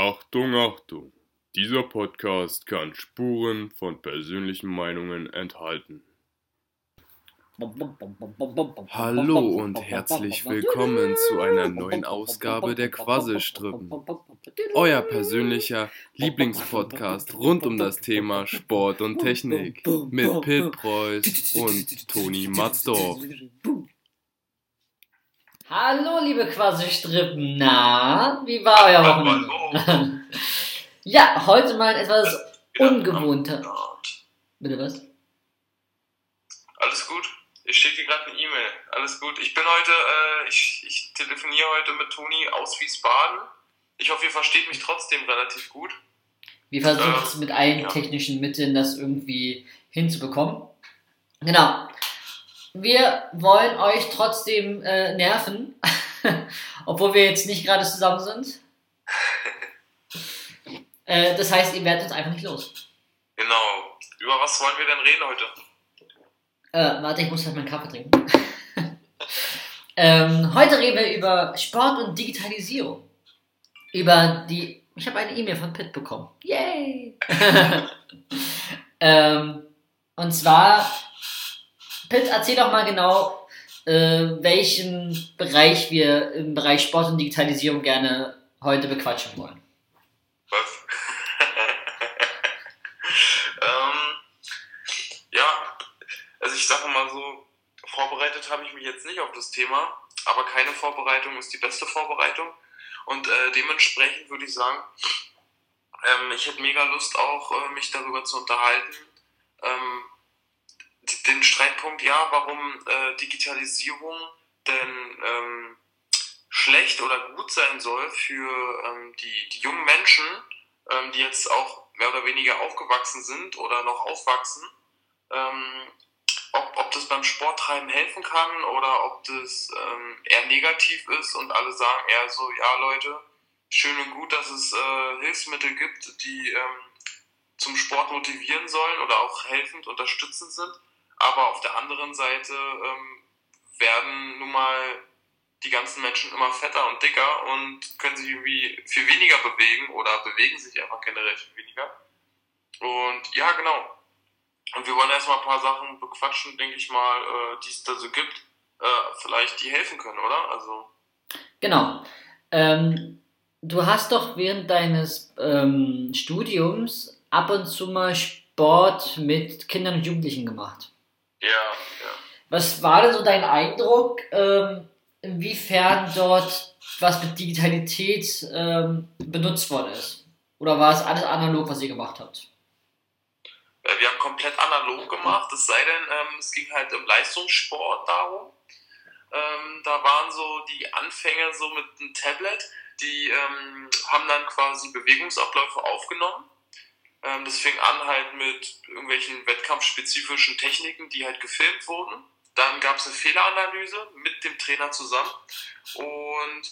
Achtung, Achtung! Dieser Podcast kann Spuren von persönlichen Meinungen enthalten. Hallo und herzlich willkommen zu einer neuen Ausgabe der Quasselstrippen. Euer persönlicher Lieblingspodcast rund um das Thema Sport und Technik mit Pit Preuß und Toni Matzdorf. Hallo, liebe Quasselstrippen. Na, wie war euer Wochenende? ja, heute mal etwas ungewohnter. Bitte was? Alles gut. Ich schicke dir gerade eine E-Mail. Alles gut. Ich bin heute, äh, ich, ich telefoniere heute mit Toni aus Wiesbaden. Ich hoffe, ihr versteht mich trotzdem relativ gut. Wir versuchen es mit allen ja. technischen Mitteln, das irgendwie hinzubekommen. Genau. Wir wollen euch trotzdem äh, nerven, obwohl wir jetzt nicht gerade zusammen sind. äh, das heißt, ihr werdet uns einfach nicht los. Genau. Über was wollen wir denn reden heute? Äh, warte, ich muss halt meinen Kaffee trinken. ähm, heute reden wir über Sport und Digitalisierung. Über die. Ich habe eine E-Mail von Pitt bekommen. Yay! ähm, und zwar, Pitt, erzähl doch mal genau, äh, welchen Bereich wir im Bereich Sport und Digitalisierung gerne heute bequatschen wollen. Was? ähm, ja, also ich sage mal so, vorbereitet habe ich mich jetzt nicht auf das Thema, aber keine Vorbereitung ist die beste Vorbereitung. Und äh, dementsprechend würde ich sagen, ähm, ich hätte mega Lust auch, äh, mich darüber zu unterhalten. Ähm, den Streitpunkt, ja, warum äh, Digitalisierung denn ähm, schlecht oder gut sein soll für ähm, die, die jungen Menschen, ähm, die jetzt auch mehr oder weniger aufgewachsen sind oder noch aufwachsen, ähm, ob, ob das beim Sporttreiben helfen kann oder ob das ähm, eher negativ ist und alle sagen eher so, ja Leute, schön und gut, dass es äh, Hilfsmittel gibt, die ähm, zum Sport motivieren sollen oder auch helfend unterstützend sind, aber auf der anderen Seite ähm, werden nun mal die ganzen Menschen immer fetter und dicker und können sich irgendwie viel weniger bewegen oder bewegen sich einfach generell viel weniger. Und ja, genau. Und wir wollen erstmal ein paar Sachen bequatschen, denke ich mal, äh, die es da so gibt, äh, vielleicht die helfen können, oder? Also, Genau. Ähm, du hast doch während deines ähm, Studiums ab und zu mal Sport mit Kindern und Jugendlichen gemacht. Ja, ja. Was war denn so dein Eindruck, ähm, inwiefern dort was mit Digitalität ähm, benutzt worden ist? Oder war es alles analog, was ihr gemacht habt? Äh, Wir haben komplett analog gemacht, es sei denn, ähm, es ging halt im Leistungssport darum. Ähm, da waren so die Anfänge so mit einem Tablet, die ähm, haben dann quasi Bewegungsabläufe aufgenommen. Ähm, das fing an halt mit irgendwelchen wettkampfspezifischen Techniken, die halt gefilmt wurden. Dann gab es eine Fehleranalyse mit dem Trainer zusammen. Und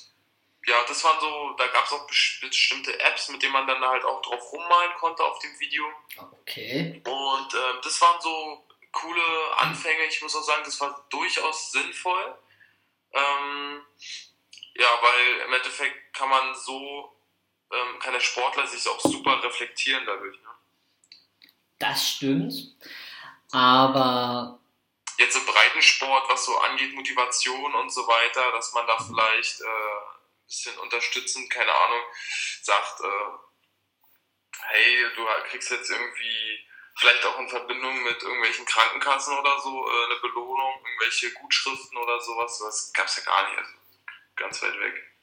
ja, das waren so, da gab es auch bes- bestimmte Apps, mit denen man dann halt auch drauf rummalen konnte auf dem Video. Okay. Und ähm, das waren so coole Anfänge. Ich muss auch sagen, das war durchaus sinnvoll. Ähm, ja, weil im Endeffekt kann man so, ähm, kann der Sportler sich auch super reflektieren dadurch. Ne? Das stimmt. Aber Jetzt im Breitensport, was so angeht, Motivation und so weiter, dass man da vielleicht äh, ein bisschen unterstützend, keine Ahnung, sagt, äh, hey, du kriegst jetzt irgendwie vielleicht auch in Verbindung mit irgendwelchen Krankenkassen oder so äh, eine Belohnung, irgendwelche Gutschriften oder sowas, das gab's ja gar nicht, also ganz weit weg.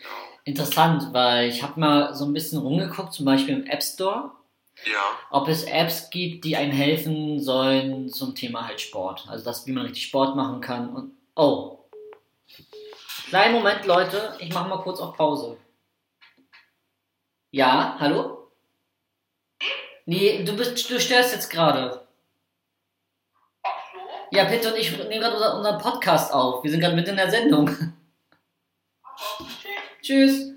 Ja. interessant, weil ich habe mal so ein bisschen rumgeguckt, zum Beispiel im App Store, ja, ob es Apps gibt, die einem helfen sollen zum Thema halt Sport. Also das, wie man richtig Sport machen kann. Und oh, kleinen Moment, Leute, ich mache mal kurz auf Pause. Ja, hallo? Nee, du bist, du störst jetzt gerade. Ja, Peter und ich nehmen gerade unser, unseren Podcast auf. Wir sind gerade mitten in der Sendung. Tschüss.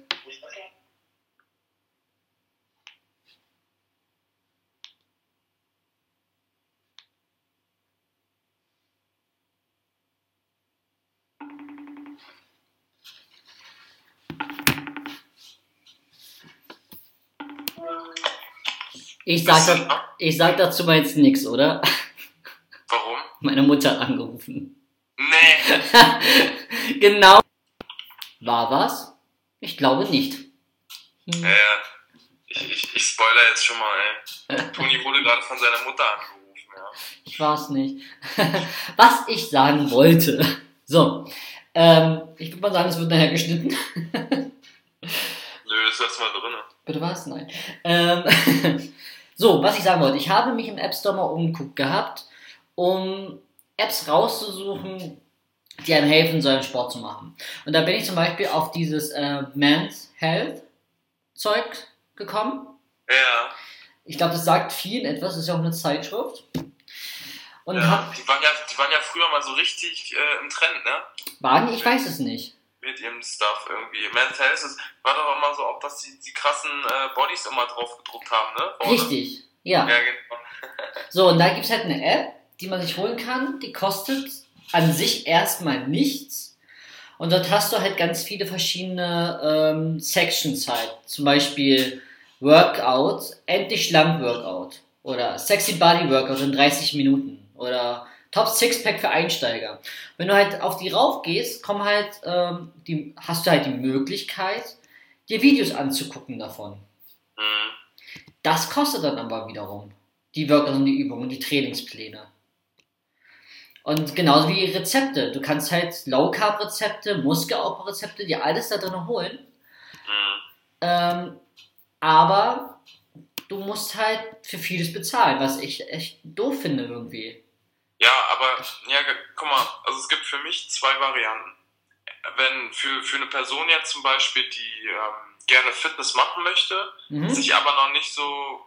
Ich sag, ich sag dazu mal jetzt nichts, oder? Warum? Meine Mutter hat angerufen. Nee. genau. War was? Ich glaube nicht. Hm. Äh, ich, ich, ich spoiler jetzt schon mal, ey. Toni wurde gerade von seiner Mutter angerufen, ja. Ich war's nicht. Was ich sagen wollte. So. Ähm, ich würde mal sagen, es wird nachher geschnitten. Nö, das ist mal drin. Bitte was? Nein. Ähm, so, was ich sagen wollte. Ich habe mich im App Store mal umgeguckt gehabt, um Apps rauszusuchen, die einem helfen sollen, Sport zu machen. Und da bin ich zum Beispiel auf dieses äh, Men's Health Zeug gekommen. Ja. Ich glaube, das sagt vielen etwas. Das ist ja auch eine Zeitschrift. Und ja. hab, Die, waren ja, die waren ja früher mal so richtig äh, im Trend, ne? waren, ich weiß es nicht. Mit ihrem Stuff irgendwie. Men's Health ist, war doch immer so, auch dass die, die krassen äh, Bodies immer drauf gedruckt haben, ne? Vorne. Richtig. Ja. Ja, genau. So, und da gibt es halt eine App, die man sich holen kann. Die kostet an sich erstmal nichts. Und dort hast du halt ganz viele verschiedene ähm, Sections halt. Zum Beispiel Workout, endlich schlank Workout. Oder Sexy Body Workout in 30 Minuten. Oder Top Sixpack für Einsteiger. Wenn du halt auf die raufgehst, kommen halt, ähm, die, hast du halt die Möglichkeit, dir Videos anzugucken davon. Mhm. Das kostet dann aber wiederum. Die Workouts und die Übungen, die Trainingspläne. Und genauso wie Rezepte. Du kannst halt Low Carb Rezepte, Muskelaufbau Rezepte, dir alles da drin holen. Mhm. Ähm, aber du musst halt für vieles bezahlen, was ich echt doof finde irgendwie. Ja, aber, ja, guck mal, also es gibt für mich zwei Varianten. Wenn für, für eine Person jetzt zum Beispiel, die ähm, gerne Fitness machen möchte, Mhm. sich aber noch nicht so,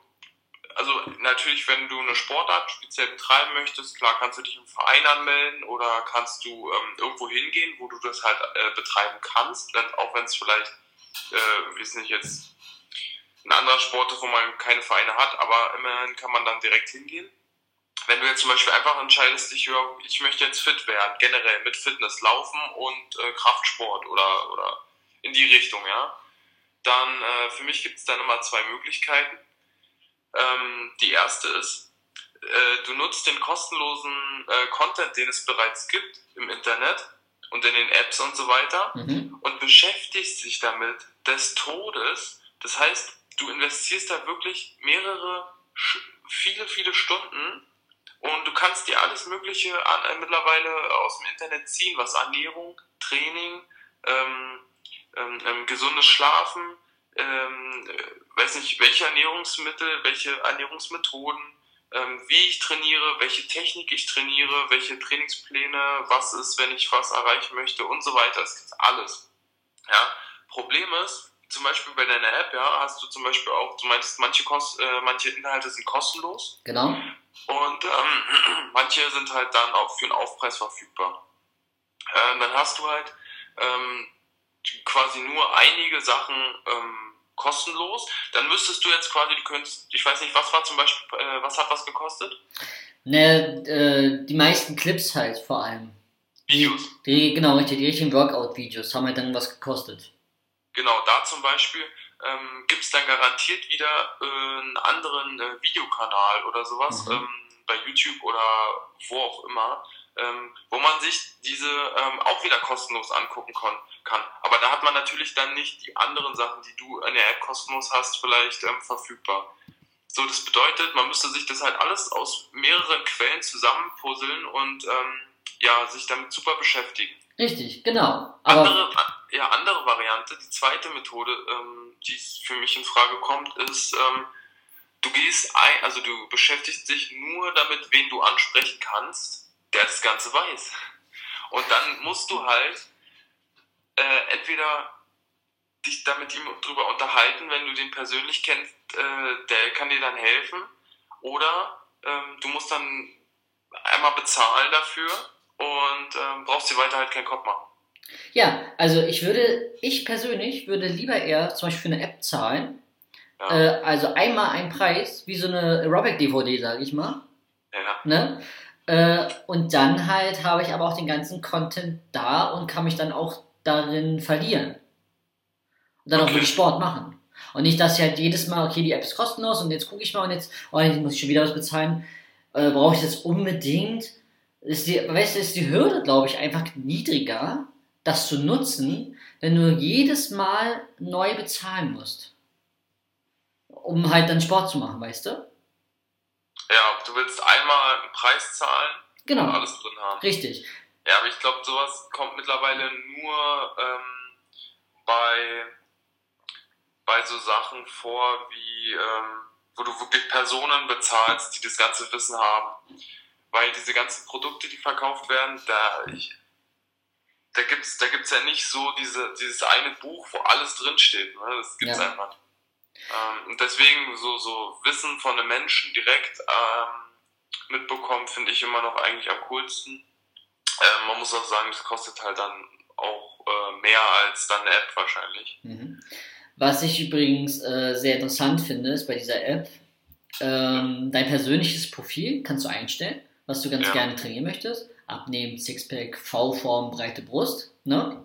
also natürlich, wenn du eine Sportart speziell betreiben möchtest, klar kannst du dich im Verein anmelden oder kannst du ähm, irgendwo hingehen, wo du das halt äh, betreiben kannst, wenn, auch wenn es vielleicht, äh, wie nicht jetzt, ein anderer Sport ist, wo man keine Vereine hat, aber immerhin kann man dann direkt hingehen. Wenn du jetzt zum Beispiel einfach entscheidest, dich, ja, ich möchte jetzt fit werden, generell mit Fitness, Laufen und äh, Kraftsport oder, oder in die Richtung, ja, dann äh, für mich gibt es dann immer zwei Möglichkeiten. Ähm, die erste ist, äh, du nutzt den kostenlosen äh, Content, den es bereits gibt im Internet und in den Apps und so weiter Mhm. und beschäftigst dich damit des Todes. Das heißt, du investierst da wirklich mehrere, viele, viele Stunden und du kannst dir alles Mögliche an, äh, mittlerweile aus dem Internet ziehen, was Ernährung, Training, ähm, ähm, ähm, gesundes Schlafen, ähm, äh, weiß nicht, welche Ernährungsmittel, welche Ernährungsmethoden, ähm, wie ich trainiere, welche Technik ich trainiere, welche Trainingspläne, was ist, wenn ich was erreichen möchte und so weiter. Es gibt alles. Ja, Problem ist, zum Beispiel bei deiner App, ja, hast du zum Beispiel auch, du meinst, manche, Kost, äh, manche Inhalte sind kostenlos Genau. und ähm, manche sind halt dann auch für einen Aufpreis verfügbar. Ähm, dann hast du halt ähm, quasi nur einige Sachen ähm, kostenlos. Dann müsstest du jetzt quasi, du könntest, ich weiß nicht, was war zum Beispiel, äh, was hat was gekostet? Ne, äh, die meisten Clips halt vor allem. Videos. Die, genau, richtig, die richtigen Workout-Videos haben halt dann was gekostet. Genau, da zum Beispiel ähm, gibt es dann garantiert wieder äh, einen anderen äh, Videokanal oder sowas Mhm. ähm, bei YouTube oder wo auch immer, ähm, wo man sich diese ähm, auch wieder kostenlos angucken kann. Aber da hat man natürlich dann nicht die anderen Sachen, die du in der App kostenlos hast, vielleicht ähm, verfügbar. So, das bedeutet, man müsste sich das halt alles aus mehreren Quellen zusammenpuzzeln und ähm, ja, sich damit super beschäftigen. Richtig, genau. Aber Andere, ja, andere Variante, die zweite Methode, ähm, die für mich in Frage kommt, ist, ähm, du gehst ein, also du beschäftigst dich nur damit, wen du ansprechen kannst, der das Ganze weiß. Und dann musst du halt äh, entweder dich da mit ihm drüber unterhalten, wenn du den persönlich kennst, äh, der kann dir dann helfen, oder ähm, du musst dann einmal bezahlen dafür und ähm, brauchst dir weiter halt keinen Kopf machen. ja, also ich würde, ich persönlich würde lieber eher zum Beispiel für eine App zahlen. Ja. Äh, also einmal ein Preis, wie so eine Aerobic-DVD, sage ich mal. Ja, Ne? Äh, und dann halt habe ich aber auch den ganzen Content da und kann mich dann auch darin verlieren. Und dann auch Okay. wirklich Sport machen. Und nicht, dass sie halt jedes Mal, okay, die App ist kostenlos und jetzt gucke ich mal und jetzt, oh, jetzt muss ich schon wieder was bezahlen. Äh, Brauche ich das unbedingt? Ist die, weißt du, ist die Hürde, glaube ich, einfach niedriger, das zu nutzen, wenn du jedes Mal neu bezahlen musst. Um halt dann Sport zu machen, weißt du? Ja, du willst einmal einen Preis zahlen Genau. und alles drin haben. Richtig. Ja, aber ich glaube, sowas kommt mittlerweile nur ähm, bei, bei so Sachen vor, wie ähm, wo du wirklich Personen bezahlst, die das ganze Wissen haben. Weil diese ganzen Produkte, die verkauft werden, da, ich, da gibt's da gibt's ja nicht so diese, dieses eine Buch, wo alles drinsteht. Ne? Das gibt's Ja. einfach. Ähm, und deswegen so, so Wissen von einem Menschen direkt ähm, mitbekommen, finde ich immer noch eigentlich am coolsten. Ähm, man muss auch sagen, das kostet halt dann auch äh, mehr als dann eine App wahrscheinlich. Mhm. Was ich übrigens äh, sehr interessant finde, ist bei dieser App, ähm, dein persönliches Profil kannst du einstellen, was du ganz Ja. gerne trainieren möchtest. Abnehmen, Sixpack, V-Form, breite Brust. Ne?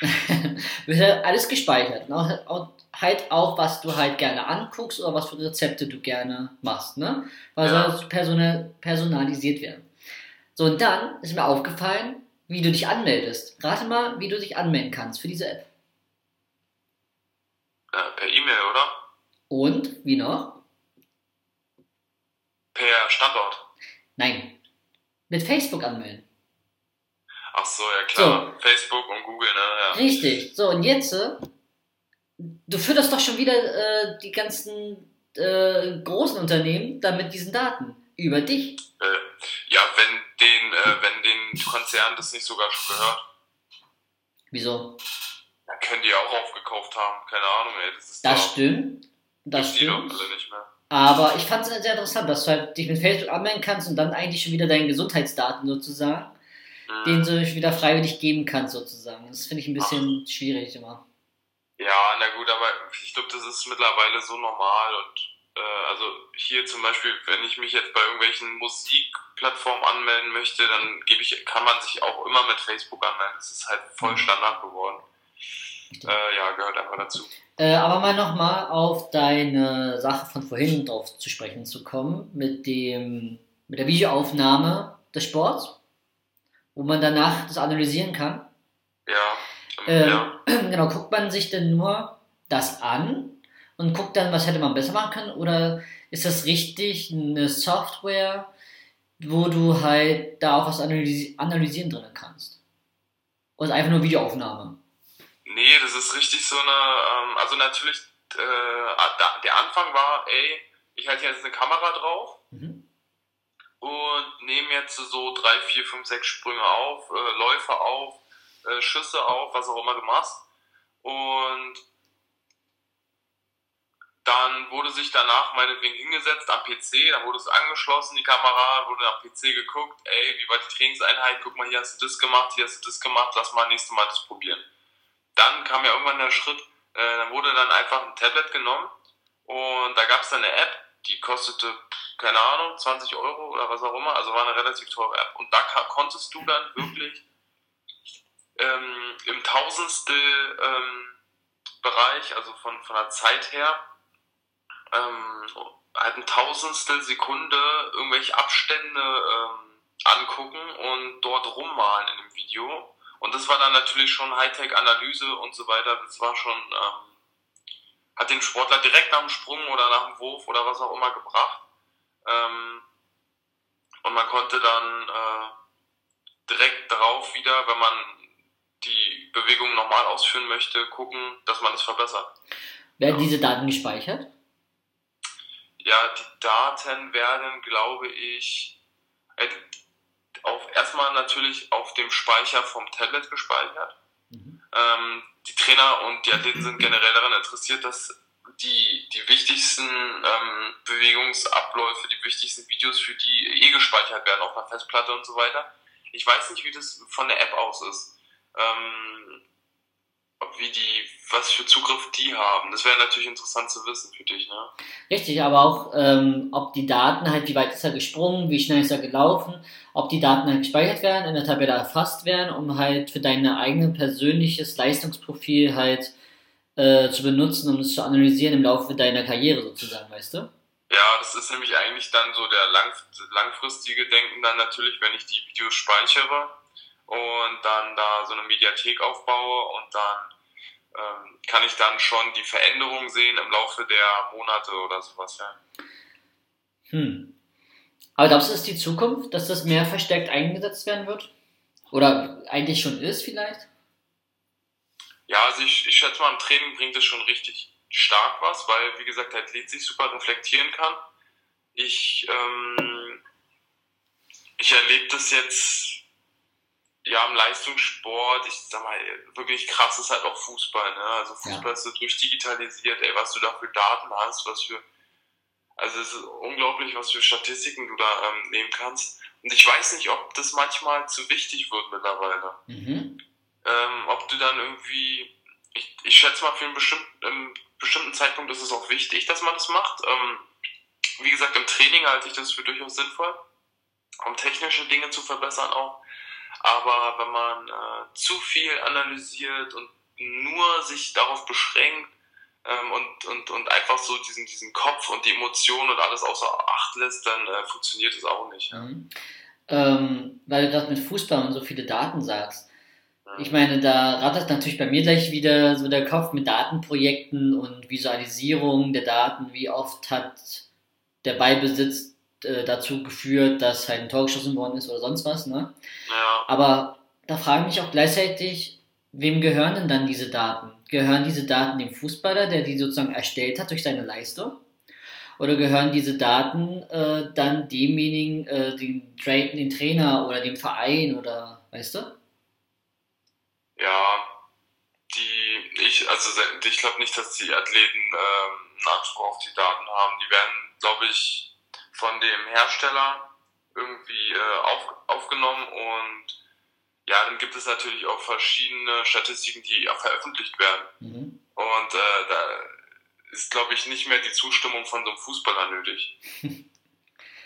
Wird halt alles gespeichert. Auch, auch, halt auch, was du halt gerne anguckst oder was für Rezepte du gerne machst. Ne? Weil Ja. soll persona personalisiert werden. So, und dann ist mir aufgefallen, wie du dich anmeldest. Rate mal, wie du dich anmelden kannst für diese App. Ja, per E-Mail, oder? Und, wie noch? Per Standort. Nein. Mit Facebook anmelden. Ach so, ja klar. Facebook und Google, ne? Ja. Richtig. So, und jetzt, äh, du fütterst doch schon wieder äh, die ganzen äh, großen Unternehmen dann mit diesen Daten über dich. Äh, ja, wenn den, äh, wenn den Konzern das nicht sogar schon gehört, Wieso? dann können die auch aufgekauft haben. Keine Ahnung, ey. Das ist Das doch- stimmt. Das stimmt. Aber ich fand es sehr interessant, dass du halt dich mit Facebook anmelden kannst und dann eigentlich schon wieder deine Gesundheitsdaten sozusagen, Mhm. denen du wieder freiwillig geben kannst sozusagen. Das finde ich ein bisschen schwierig immer. Ja, na gut, aber ich glaube, das ist mittlerweile so normal und äh, also hier zum Beispiel, wenn ich mich jetzt bei irgendwelchen Musikplattformen anmelden möchte, dann gebe ich, kann man sich auch immer mit Facebook anmelden. Das ist halt voll Mhm. Standard geworden. Äh, ja, gehört einfach dazu. Äh, aber mal nochmal auf deine Sache von vorhin drauf zu sprechen zu kommen, mit dem, mit der Videoaufnahme des Sports, wo man danach das analysieren kann. Ähm, Äh, ja. genau, guckt man sich denn nur das an und guckt dann, was hätte man besser machen können? Oder ist das richtig eine Software, wo du halt da auch was analysi analysieren drin kannst? Oder einfach nur Videoaufnahme? Nee, das ist richtig so eine, ähm, also natürlich, äh, der Anfang war, ey, ich halte jetzt eine Kamera drauf Mhm. und nehme jetzt so drei, vier, fünf, sechs Sprünge auf, äh, Läufe auf, äh, Schüsse auf, was auch immer du machst. Und dann wurde sich danach meinetwegen hingesetzt am PC, dann wurde es angeschlossen, die Kamera, wurde am PC geguckt, ey, wie war die Trainingseinheit, guck mal, hier hast du das gemacht, hier hast du das gemacht, lass mal nächstes Mal das probieren. Dann kam ja irgendwann der Schritt, äh, dann wurde dann einfach ein Tablet genommen und da gab es dann eine App, die kostete, keine Ahnung, 20 Euro oder was auch immer, also war eine relativ teure App. Und da konntest du dann wirklich ähm, im Tausendstel ähm, Bereich, also von, von der Zeit her, ähm, halt ein Tausendstel Sekunde irgendwelche Abstände ähm, angucken und dort rummalen in dem Video. Und das war dann natürlich schon Hightech-Analyse und so weiter. Das war schon, ähm, hat den Sportler direkt nach dem Sprung oder nach dem Wurf oder was auch immer gebracht. Ähm, und man konnte dann äh, direkt darauf wieder, wenn man Bewegung normal ausführen möchte, gucken, dass man es verbessert. Werden diese Daten gespeichert? Ja, die Daten werden, glaube ich, äh, auf, erstmal natürlich auf dem Speicher vom Tablet gespeichert. Mhm. Ähm, die Trainer und die Athleten sind generell daran interessiert, dass die, die wichtigsten ähm, Bewegungsabläufe, die wichtigsten Videos für die eh gespeichert werden auf einer Festplatte und so weiter. Ich weiß nicht, wie das von der App aus ist. Ähm, ob wie die, was für Zugriff die haben. Das wäre natürlich interessant zu wissen für dich, ne? Richtig, aber auch, ähm, ob die Daten halt, wie weit ist er gesprungen, wie schnell ist er gelaufen, ob die Daten halt gespeichert werden, in der Tabelle erfasst werden, um halt für dein eigenes persönliches Leistungsprofil halt äh, zu benutzen, um es zu analysieren im Laufe deiner Karriere sozusagen, weißt du? Ja, das ist nämlich eigentlich dann so der lang, langfristige Denken dann natürlich, wenn ich die Videos speichere und dann da so eine Mediathek aufbaue und dann ähm, kann ich dann schon die Veränderung sehen im Laufe der Monate oder sowas, ja. Hm. Aber glaubst du, ist die Zukunft, dass das mehr verstärkt eingesetzt werden wird? Oder eigentlich schon ist vielleicht? Ja, also ich, ich schätze mal, im Training bringt es schon richtig stark was, weil, wie gesagt, der Athlet sich super reflektieren kann. Ich, ähm, ich erlebe das jetzt ja im Leistungssport, ich sag mal, wirklich krass ist halt auch Fußball, ne? Also Fußball ja. ist so durchdigitalisiert, ey, was du da für Daten hast, was für also es ist unglaublich, was für Statistiken du da ähm, nehmen kannst. Und ich weiß nicht, ob das manchmal zu wichtig wird mittlerweile. Mhm. Ähm, ob du dann irgendwie, ich, ich schätze mal, für einen bestimmten, einen bestimmten Zeitpunkt ist es auch wichtig, dass man das macht. Ähm, wie gesagt, im Training halte ich das für durchaus sinnvoll, um technische Dinge zu verbessern auch. Aber wenn man äh, zu viel analysiert und nur sich darauf beschränkt ähm, und, und, und einfach so diesen, diesen Kopf und die Emotionen und alles außer Acht lässt, dann äh, funktioniert es auch nicht. Mhm. Ähm, weil du gerade mit Fußball und so viele Daten sagst. Ich meine, da rattert natürlich bei mir gleich wieder so der Kopf mit Datenprojekten und Visualisierung der Daten. Wie oft hat der Ballbesitz äh, dazu geführt, dass halt ein Tor geschossen worden ist oder sonst was, ne? Ja. Aber da frage ich mich auch gleichzeitig, wem gehören denn dann diese Daten? Gehören diese Daten dem Fußballer, der die sozusagen erstellt hat durch seine Leistung? Oder gehören diese Daten äh, dann demjenigen, äh, den, den Trainer oder dem Verein oder, weißt du? Ja, die, ich, also ich glaube nicht, dass die Athleten ähm, einen Anspruch auf die Daten haben. Die werden, glaube ich, von dem Hersteller irgendwie äh, auf, aufgenommen und ja, dann gibt es natürlich auch verschiedene Statistiken, die auch veröffentlicht werden. Mhm. Und äh, da ist, glaube ich, nicht mehr die Zustimmung von so einem Fußballer nötig.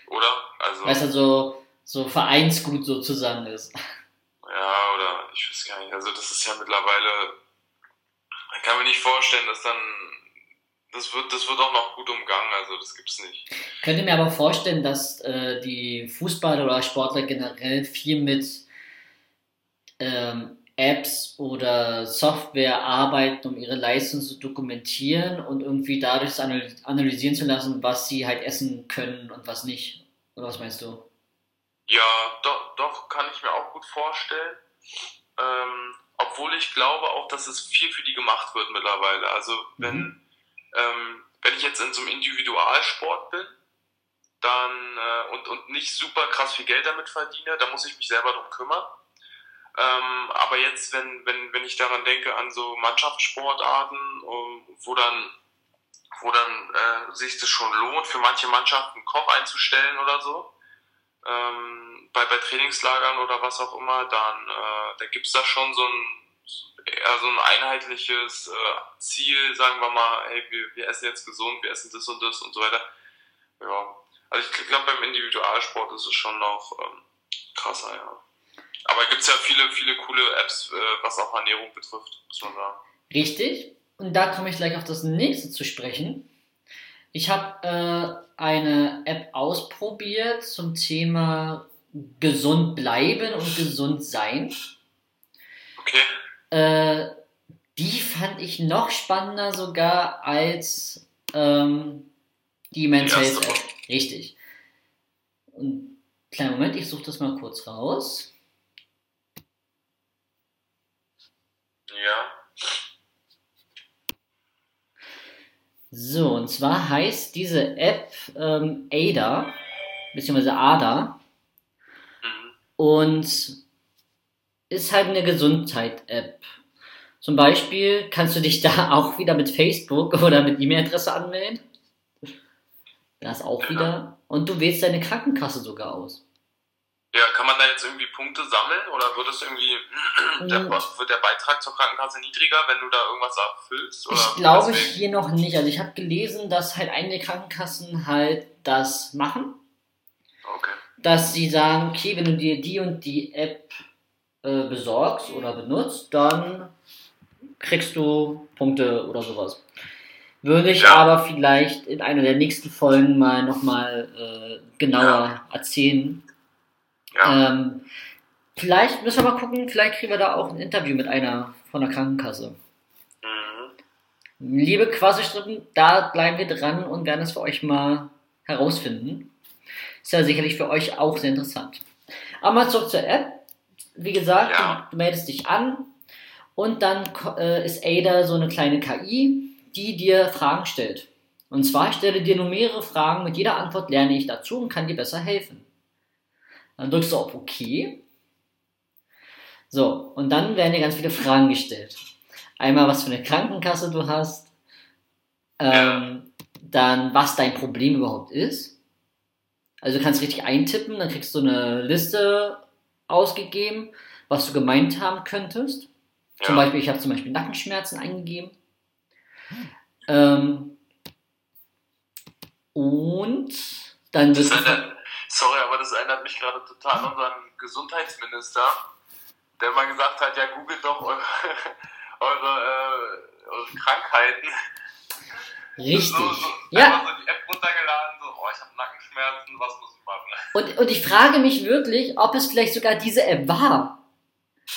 oder? Also, Weil es halt so, so Vereinsgut sozusagen ist. Ja, oder ich weiß gar nicht. Also das ist ja mittlerweile, ich kann mir nicht vorstellen, dass dann das wird, das wird auch noch gut umgangen, also das gibt's nicht. Ich könnte mir aber vorstellen, dass äh, die Fußballer oder Sportler generell viel mit ähm, Apps oder Software arbeiten, um ihre Leistung zu dokumentieren und irgendwie dadurch analysieren zu lassen, was sie halt essen können und was nicht. Oder was meinst du? Ja, doch, doch kann ich mir auch gut vorstellen. Ähm, obwohl ich glaube auch, dass es viel für die gemacht wird mittlerweile. Also wenn mhm ähm, wenn ich jetzt in so einem Individualsport bin, dann äh, und, und nicht super krass viel Geld damit verdiene, dann muss ich mich selber drum kümmern. Ähm, aber jetzt, wenn, wenn, wenn ich daran denke, an so Mannschaftssportarten, um, wo dann, wo dann äh, sich das schon lohnt, für manche Mannschaften einen Koch einzustellen oder so, ähm, bei, bei Trainingslagern oder was auch immer, dann äh, da gibt's da schon so ein eher so ein einheitliches äh, Ziel, sagen wir mal, hey, wir, wir essen jetzt gesund, wir essen das und das und so weiter. Ja, also ich glaube, beim Individualsport ist es schon noch ähm, krasser, ja. Aber gibt es ja viele, viele coole Apps, äh, was auch Ernährung betrifft, muss man sagen. Richtig. Und da komme ich gleich auf das nächste zu sprechen. Ich habe äh, eine App ausprobiert zum Thema gesund bleiben und gesund sein. Okay. Äh, die fand ich noch spannender sogar als ähm, die Men's Health App. Richtig. Und kleinen Moment, ich suche das mal kurz raus. Ja. So, und zwar heißt diese App ähm, ADA, beziehungsweise ADA. Mhm. Und ist halt eine Gesundheit-App. Zum Beispiel kannst du dich da auch wieder mit Facebook oder mit E-Mail-Adresse anmelden. Das auch wieder. Und du wählst deine Krankenkasse sogar aus. Ja, kann man da jetzt irgendwie Punkte sammeln oder wird es irgendwie der, wird der Beitrag zur Krankenkasse niedriger, wenn du da irgendwas erfüllst? Ich glaube deswegen? hier noch nicht. Also ich habe gelesen, dass halt einige Krankenkassen halt das machen. Okay. Dass sie sagen, okay, wenn du dir die und die App äh, besorgst oder benutzt, dann kriegst du Punkte oder sowas. Würde ich Ja. aber vielleicht in einer der nächsten Folgen mal nochmal äh, genauer erzählen. Ja, Ähm, vielleicht müssen wir mal gucken, vielleicht kriegen wir da auch ein Interview mit einer von der Krankenkasse. mhm. Liebe Quasi-Strippen, da bleiben wir dran und werden es für euch mal herausfinden. Ist ja sicherlich für euch auch sehr interessant. Aber mal zurück zur App. Wie gesagt, Ja. du, du meldest dich an und dann äh, ist Ada so eine kleine KI, die dir Fragen stellt. Und zwar stelle dir nur mehrere Fragen, mit jeder Antwort lerne ich dazu und kann dir besser helfen. Dann drückst du auf OK. So, und dann werden dir ganz viele Fragen gestellt. Einmal, was für eine Krankenkasse du hast, ähm, dann, was dein Problem überhaupt ist. Also du kannst richtig eintippen, dann kriegst du eine Liste ausgegeben, was du gemeint haben könntest. Zum Ja. Beispiel, ich habe zum Beispiel Nackenschmerzen eingegeben. Ähm, und dann wird sorry, aber das erinnert mich gerade total an unseren Gesundheitsminister, der mal gesagt hat, ja, googelt doch eure, eure, äh, eure Krankheiten. Richtig. So, so, Ja. So die App runtergeladen, so, oh, ich habe Nackenschmerzen, was muss ich machen? Und, und ich frage mich wirklich, ob es vielleicht sogar diese App war.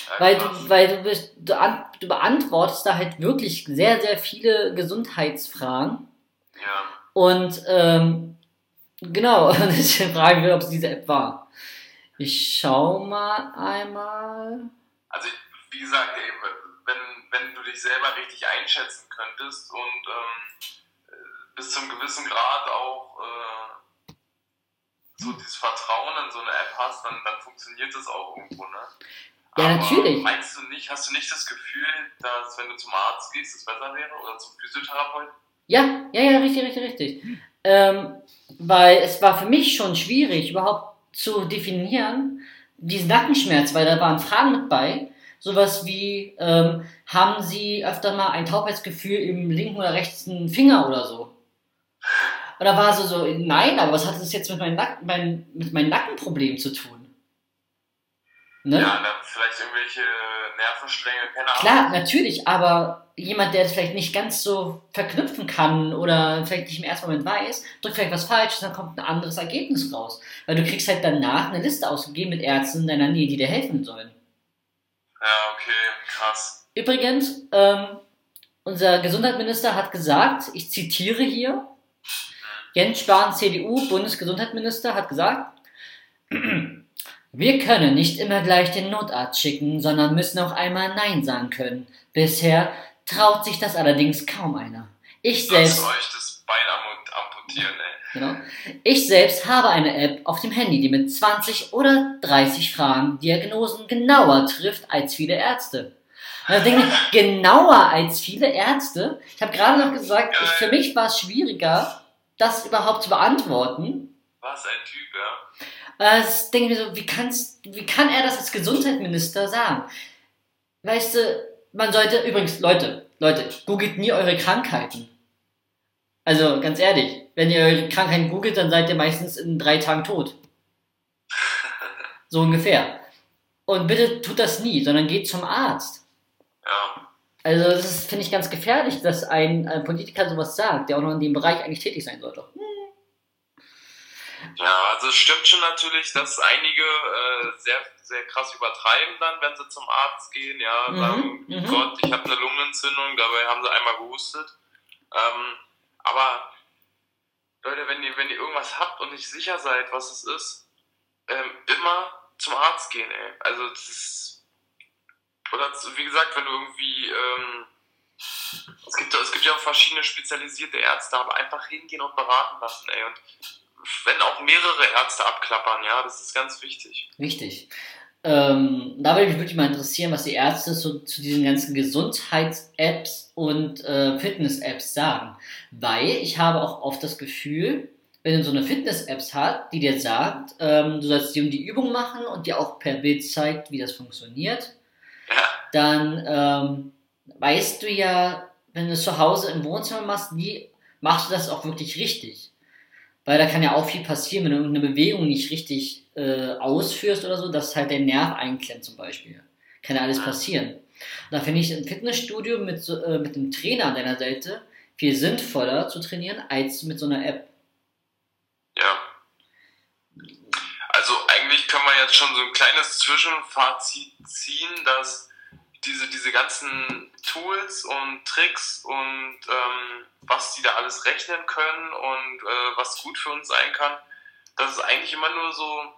Ja, Weil krass. du, weil du, bist, du, an, du beantwortest da halt wirklich sehr, sehr viele Gesundheitsfragen. Ja, Und ähm, genau, und deswegen fragen wir, ob es diese App war. Ich schau mal einmal. also wie gesagt, ey, wenn, wenn du dich selber richtig einschätzen könntest und ähm, äh, bis zum gewissen Grad auch äh, so dieses Vertrauen in so eine App hast, dann, dann funktioniert das auch irgendwo, ne? Ja, Aber natürlich. Meinst du nicht, hast du nicht das Gefühl, dass wenn du zum Arzt gehst, es besser wäre oder zum Physiotherapeuten? Ja, ja, ja, richtig, richtig, richtig. Ähm, weil es war für mich schon schwierig, überhaupt zu definieren, diesen Nackenschmerz, weil da waren Fragen mit bei. Sowas wie, ähm, haben Sie öfter mal ein Taubheitsgefühl im linken oder rechten Finger oder so? Und da war so, so, nein, aber was hat das jetzt mit meinem, Nacken, mein, mit meinem Nackenproblem zu tun? Ne? Ja, dann vielleicht irgendwelche Nervenstränge, keine Ahnung. Klar, natürlich, aber jemand, der es vielleicht nicht ganz so verknüpfen kann oder vielleicht nicht im ersten Moment weiß, drückt vielleicht was Falsches, dann kommt ein anderes Ergebnis raus. Weil du kriegst halt danach eine Liste ausgegeben mit Ärzten in deiner Nähe, die dir helfen sollen. Ja, okay, krass. Übrigens, ähm, unser Gesundheitsminister hat gesagt, ich zitiere hier, Jens Spahn, CDU, Bundesgesundheitsminister, hat gesagt, wir können nicht immer gleich den Notarzt schicken, sondern müssen auch einmal Nein sagen können. Bisher traut sich das allerdings kaum einer. Ich selbst, Lasst euch das Bein am- amputieren, ey. genau, ich selbst habe eine App auf dem Handy, die mit 20 oder 30 Fragen Diagnosen genauer trifft als viele Ärzte. Und da denke ich, genauer als viele Ärzte. Ich habe gerade noch gesagt, ich, für mich war es schwieriger, das überhaupt zu beantworten. Was ein Typ, ja. Das denke ich mir so, wie, kannst, wie kann er das als Gesundheitsminister sagen? Weißt du, man sollte, übrigens, Leute, Leute, googelt nie eure Krankheiten. Also, ganz ehrlich, wenn ihr eure Krankheiten googelt, dann seid ihr meistens in drei Tagen tot. So ungefähr. Und bitte tut das nie, sondern geht zum Arzt. Ja, Also, das ist, finde ich, ganz gefährlich, dass ein, ein Politiker sowas sagt, der auch noch in dem Bereich eigentlich tätig sein sollte. ja also es stimmt schon natürlich, dass einige äh, sehr, sehr krass übertreiben dann, wenn sie zum Arzt gehen, ja, Mhm, sagen, mhm. Gott, ich habe eine Lungenentzündung, dabei haben sie einmal gehustet. Ähm, aber Leute, wenn ihr, wenn ihr irgendwas habt und nicht sicher seid, was es ist, ähm, immer zum Arzt gehen, ey. Also das ist, oder zu- wie gesagt, wenn du irgendwie, ähm, es gibt, es gibt ja auch verschiedene spezialisierte Ärzte, aber einfach hingehen und beraten lassen, ey. Und wenn auch mehrere Ärzte abklappern, ja, das ist ganz wichtig. Richtig. Ähm, da würde mich wirklich mal interessieren, was die Ärzte so, zu diesen ganzen Gesundheits-Apps und äh, Fitness-Apps sagen. Weil ich habe auch oft das Gefühl, wenn du so eine Fitness-Apps hast, die dir sagt, ähm, du sollst die und die Übung machen und dir auch per Bild zeigt, wie das funktioniert, dann ähm, weißt du ja, wenn du es zu Hause im Wohnzimmer machst, wie machst du das auch wirklich richtig? Weil da kann ja auch viel passieren, wenn du irgendeine Bewegung nicht richtig äh, ausführst oder so, dass halt dein Nerv einklemmt zum Beispiel. Kann ja alles passieren. Da finde ich im Fitnessstudio mit, äh, mit einem Trainer an deiner Seite viel sinnvoller zu trainieren als mit so einer App. Ja. Also eigentlich kann man jetzt schon so ein kleines Zwischenfazit ziehen, dass diese, diese ganzen Tools und Tricks und ähm, was die da alles rechnen können und äh, was gut für uns sein kann, dass es eigentlich immer nur so,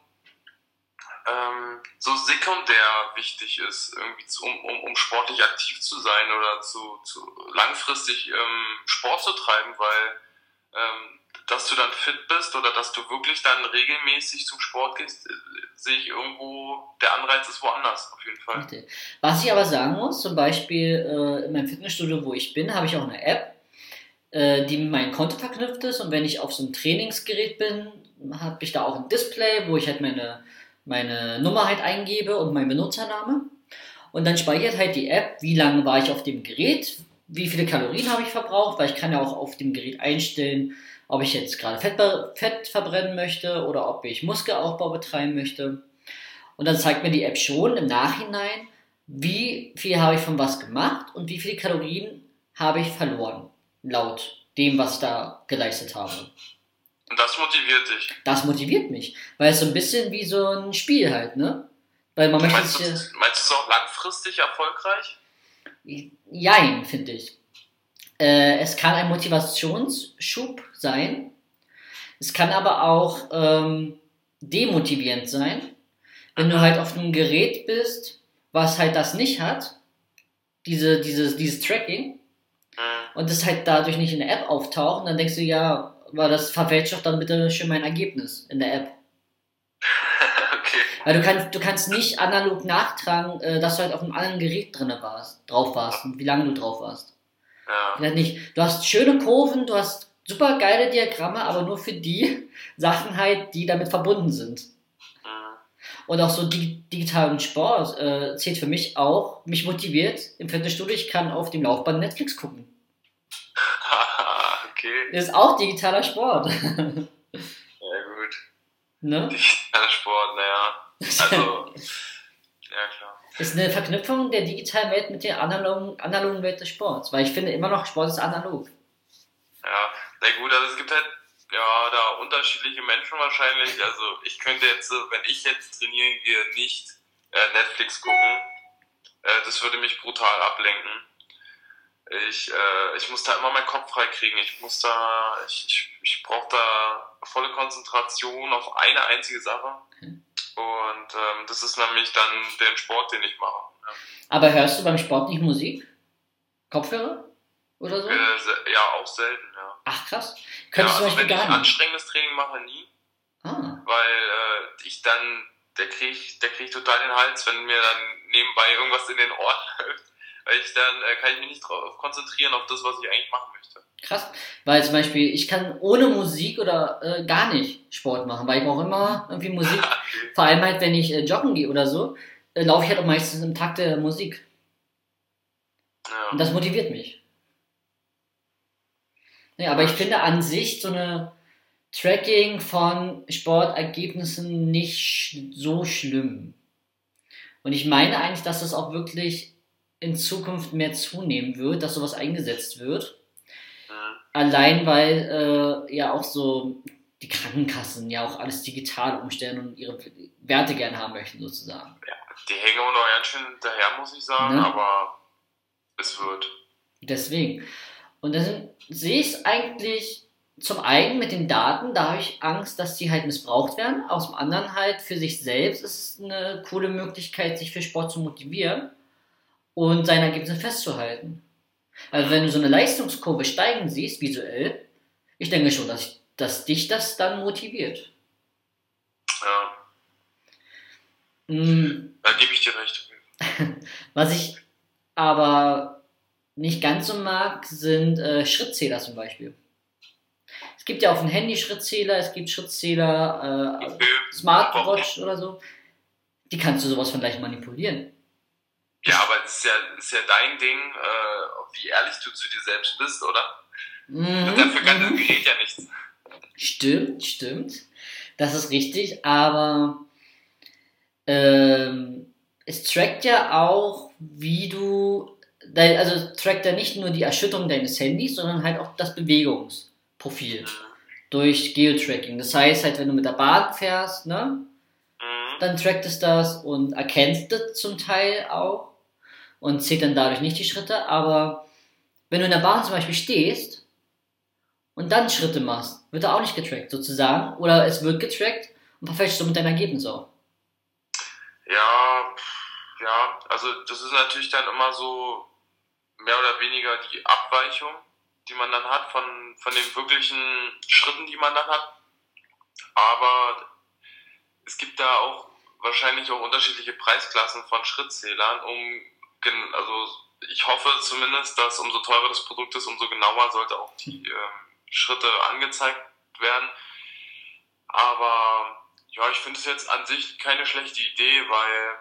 ähm, so sekundär wichtig ist, irgendwie zu, um, um, um sportlich aktiv zu sein oder zu, zu langfristig ähm, Sport zu treiben, weil ähm, dass du dann fit bist oder dass du wirklich dann regelmäßig zum Sport gehst, sehe ich irgendwo, der Anreiz ist woanders, auf jeden Fall. Richtig. Was ich aber sagen muss, zum Beispiel äh, in meinem Fitnessstudio, wo ich bin, habe ich auch eine App, äh, die mit meinem Konto verknüpft ist und wenn ich auf so einem Trainingsgerät bin, habe ich da auch ein Display, wo ich halt meine, meine Nummer halt eingebe und meinen Benutzername. Und dann speichert halt die App, wie lange war ich auf dem Gerät, wie viele Kalorien habe ich verbraucht, weil ich kann ja auch auf dem Gerät einstellen, ob ich jetzt gerade Fett, Fett verbrennen möchte oder ob ich Muskelaufbau betreiben möchte. Und dann zeigt mir die App schon im Nachhinein, wie viel habe ich von was gemacht und wie viele Kalorien habe ich verloren, laut dem, was ich da geleistet habe. Und das motiviert dich? Das motiviert mich, weil es so ein bisschen wie so ein Spiel halt, ne? Weil man möchte meinst, du, meinst du es auch langfristig erfolgreich? Jein, finde ich. Äh, es kann ein Motivationsschub sein. Es kann aber auch ähm, demotivierend sein, wenn du halt auf einem Gerät bist, was halt das nicht hat, diese, dieses, dieses Tracking, mhm. und das halt dadurch nicht in der App auftaucht, und dann denkst du, ja, aber das verfälscht doch dann bitte schön mein Ergebnis in der App. okay. Weil du kannst, du kannst nicht analog nachtragen, äh, dass du halt auf einem anderen Gerät drin warst, drauf warst und wie lange du drauf warst. Ja. Nicht. Du hast schöne Kurven, du hast super geile Diagramme, aber nur für die Sachen halt, die damit verbunden sind. Mhm. Und auch so dig digitalen Sport äh, zählt für mich auch, mich motiviert im Fitnessstudio, ich kann auf dem Laufband Netflix gucken. okay. Das ist auch digitaler Sport. ja, gut. Ne? Digitaler Sport, naja. Also, ja klar. Ist eine Verknüpfung der digitalen Welt mit der analogen, analogen Welt des Sports, weil ich finde immer noch, Sport ist analog. Ja, na gut, also es gibt halt ja da unterschiedliche Menschen wahrscheinlich. Also ich könnte jetzt, wenn ich jetzt trainieren gehe, nicht äh, Netflix gucken. Äh, das würde mich brutal ablenken. Ich, äh, ich muss da immer meinen Kopf frei kriegen. Ich muss da, ich, ich, ich brauche da volle Konzentration auf eine einzige Sache. Okay. Und ähm, das ist nämlich dann der Sport, den ich mache. Ja. Aber hörst du beim Sport nicht Musik? Kopfhörer? Oder so? Äh, ja, auch selten, ja. Ach krass. Könntest ja, also wenn ich anstrengendes Training mache, nie. Ah. Weil äh, ich dann, der krieg, der kriegt total den Hals, wenn mir dann nebenbei irgendwas in den Ohren läuft. Weil ich dann äh, kann ich mich nicht drauf konzentrieren auf das, was ich eigentlich machen möchte. Krass, weil zum Beispiel ich kann ohne Musik oder äh, gar nicht Sport machen, weil ich brauche immer irgendwie Musik. Vor allem halt, wenn ich äh, joggen gehe oder so, äh, laufe ich halt auch meistens im Takt der Musik. Ja. Und das motiviert mich. Ja, aber ich finde an sich so eine Tracking von Sportergebnissen nicht so schlimm. Und ich meine eigentlich, dass das auch wirklich in Zukunft mehr zunehmen wird, dass sowas eingesetzt wird. Allein weil äh, ja auch so die Krankenkassen ja auch alles digital umstellen und ihre Werte gern haben möchten, sozusagen. Ja, die hängen auch noch ganz schön hinterher, muss ich sagen, Ne? aber es wird. Deswegen. Und dann sehe ich es eigentlich zum einen mit den Daten, da habe ich Angst, dass die halt missbraucht werden. Aus dem anderen halt für sich selbst ist es eine coole Möglichkeit, sich für Sport zu motivieren und seine Ergebnisse festzuhalten. Also wenn du so eine Leistungskurve steigen siehst, visuell, ich denke schon, dass, dass dich das dann motiviert. Ja, Mm, da gebe ich dir recht. Was ich aber nicht ganz so mag, sind äh, Schrittzähler zum Beispiel. Es gibt ja auf dem Handy Schrittzähler, es gibt Schrittzähler, äh. Smartwatch oder so. Die kannst du sowas von gleich manipulieren. Ja, aber es ist ja, ist ja dein Ding, äh, wie ehrlich du zu dir selbst bist, oder? Mhm, Dafür kann das. Gerät ja nichts. Stimmt, stimmt. Das ist richtig, aber ähm, es trackt ja auch, wie du, also trackt ja nicht nur die Erschütterung deines Handys, sondern halt auch das Bewegungsprofil durch Geotracking. Das heißt halt, wenn du mit der Bahn fährst, ne, Mhm. dann trackt es das und erkennt das zum Teil auch und zählt dann dadurch nicht die Schritte. Aber wenn du in der Bahn zum Beispiel stehst und dann Schritte machst, wird er auch nicht getrackt sozusagen. Oder es wird getrackt und verfälscht somit dein Ergebnis auch. Ja, ja, also das ist natürlich dann immer so mehr oder weniger die Abweichung, die man dann hat von, von den wirklichen Schritten, die man dann hat. Aber es gibt da auch wahrscheinlich auch unterschiedliche Preisklassen von Schrittzählern, um also ich hoffe zumindest, dass umso teurer das Produkt ist, umso genauer sollte auch die ähm, Schritte angezeigt werden. Aber ja, ich finde es jetzt an sich keine schlechte Idee, weil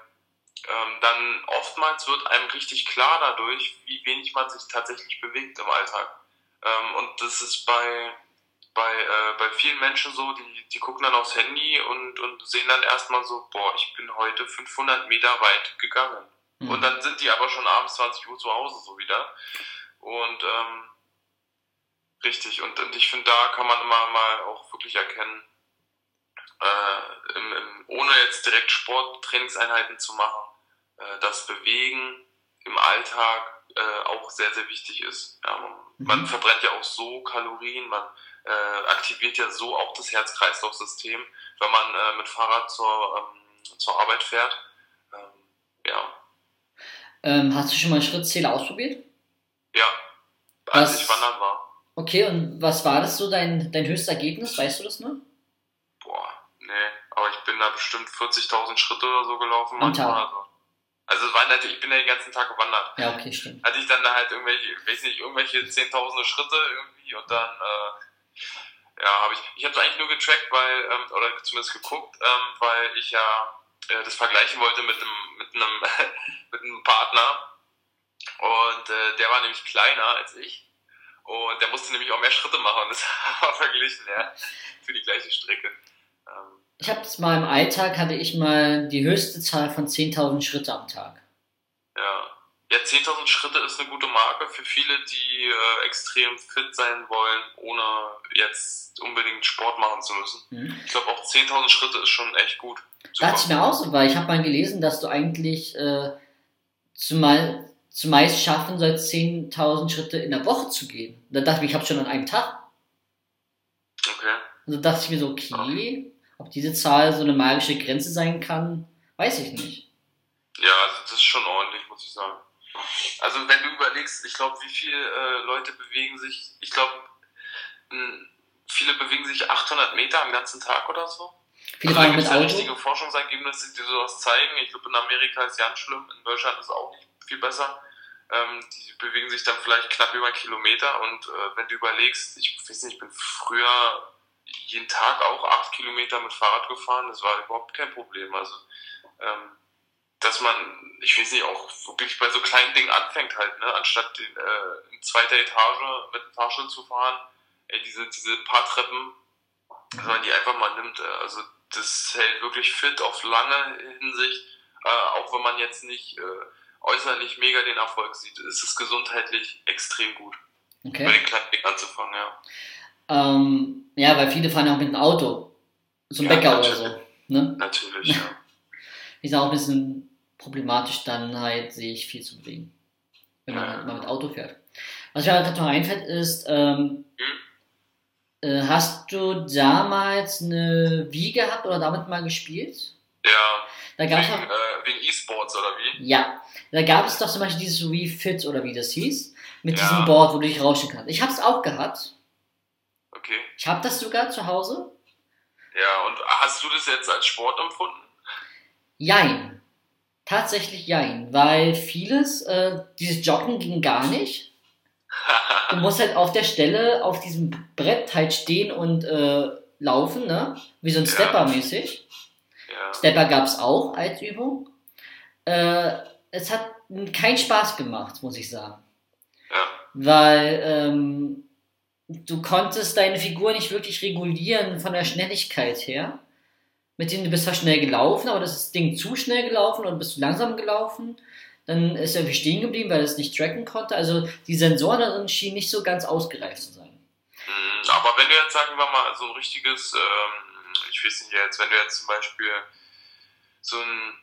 ähm, dann oftmals wird einem richtig klar dadurch, wie wenig man sich tatsächlich bewegt im Alltag. Ähm, und das ist bei, bei, äh, bei vielen Menschen so, die, die gucken dann aufs Handy und, und sehen dann erstmal so, boah, ich bin heute 500 Meter weit gegangen. Mhm. Und dann sind die aber schon abends 20 Uhr zu Hause so wieder. Und ähm, richtig, und, und ich finde, da kann man immer mal auch wirklich erkennen, äh, im, im, ohne jetzt direkt Sporttrainingseinheiten zu machen, äh, dass Bewegen im Alltag äh, auch sehr, sehr wichtig ist. Ja, man, Mhm. man verbrennt ja auch so Kalorien, man äh, aktiviert ja so auch das Herz-Kreislauf-System, wenn man äh, mit Fahrrad zur, ähm, zur Arbeit fährt. Ähm, ja, Ähm, hast du schon mal Schrittzähler ausprobiert? ja, als Was- ich wandern war. Okay, und was war das so, dein, dein höchstes Ergebnis? Weißt du das noch? Boah, nee, aber ich bin da bestimmt 40.000 Schritte oder so gelaufen Am Tag? Also, also es waren halt, ich bin ja den ganzen Tag gewandert. Ja, okay, stimmt. Hatte ich dann da halt irgendwelche, weiß nicht, irgendwelche zehntausende Schritte irgendwie und dann, äh, ja, habe ich, ich habe eigentlich nur getrackt, weil, ähm, oder zumindest geguckt, ähm, weil ich ja äh, das vergleichen wollte mit einem, mit einem, mit einem Partner und äh, der war nämlich kleiner als ich und der musste nämlich auch mehr Schritte machen und das wir verglichen, ja, für die gleiche Strecke. Ähm, Ich habe es mal im Alltag, hatte ich mal die höchste Zahl von 10.000 Schritte am Tag. Ja. Ja, 10.000 Schritte ist eine gute Marke für viele, die äh, extrem fit sein wollen, ohne jetzt unbedingt Sport machen zu müssen. Mhm. Ich glaube auch 10.000 Schritte ist schon echt gut. Da hat es mir auch so, weil ich habe mal gelesen, dass du eigentlich äh, zumal, zumeist schaffen sollst, 10.000 Schritte in der Woche zu gehen. Da dachte ich, ich habe schon an einem Tag. Okay. Und da dachte ich mir so, okay, ob diese Zahl so eine magische Grenze sein kann, weiß ich nicht. Ja, also das ist schon ordentlich, muss ich sagen. Also wenn du überlegst, ich glaube, wie viele äh, Leute bewegen sich, ich glaube, viele bewegen sich 800 Meter am ganzen Tag oder so. Viele also, fahren gibt mit Auto. richtige Forschungsergebnisse, die sowas zeigen. Ich glaube, in Amerika ist es ganz schlimm, in Deutschland ist es auch nicht viel besser. Ähm, die bewegen sich dann vielleicht knapp über einen Kilometer und äh, wenn du überlegst, ich weiß nicht, ich bin früher jeden Tag auch acht Kilometer mit Fahrrad gefahren, das war überhaupt kein Problem. Also, ähm, dass man, ich weiß nicht, auch wirklich bei so kleinen Dingen anfängt halt, ne, anstatt den, äh, in zweiter Etage mit dem Fahrstuhl zu fahren, ey, diese, diese paar Treppen, dass man die einfach mal nimmt. äh, Also das hält wirklich fit auf lange Hinsicht, äh, auch wenn man jetzt nicht äh, äußerlich mega den Erfolg sieht, ist es gesundheitlich extrem gut, bei Okay. den kleinen Dingen anzufangen, ja. Ähm, ja, weil viele fahren ja auch mit dem Auto. Zum Ja, Bäcker oder so. Ne? Natürlich, ja. Ist auch ein bisschen problematisch, dann halt sich viel zu bewegen. Wenn man Ja. halt mal mit Auto fährt. Was mir gerade noch einfällt, ist, ähm, Hm? Äh, hast du damals eine Wii gehabt oder damit mal gespielt? Ja, Da gab es wegen, äh, wegen E-Sports oder wie? Ja, da gab es doch zum Beispiel dieses Wii Fit oder wie das hieß, mit Ja. diesem Board, wo du dich rauschen kannst. Ich habe es auch gehabt. Okay. Ich habe das sogar zu Hause. Ja, und hast du das jetzt als Sport empfunden? Jein. Tatsächlich jein, weil vieles, äh, dieses Joggen ging gar nicht. Du musst halt auf der Stelle auf diesem Brett halt stehen und äh, laufen, ne? Wie so ein. Stepper mäßig. ja. Stepper gab es auch als Übung. Äh, es hat keinen Spaß gemacht, muss ich sagen. Ja. Weil ähm, du konntest deine Figur nicht wirklich regulieren von der Schnelligkeit her. mit dem du bist zwar schnell gelaufen, aber das Ding zu schnell gelaufen oder bist du langsam gelaufen. Dann ist er irgendwie stehen geblieben, weil er es nicht tracken konnte. Also die Sensoren darin schienen nicht so ganz ausgereift zu sein. Mhm, aber wenn du jetzt, sagen wir mal, so ein richtiges, ähm, ich weiß nicht jetzt, wenn du jetzt zum Beispiel so ein,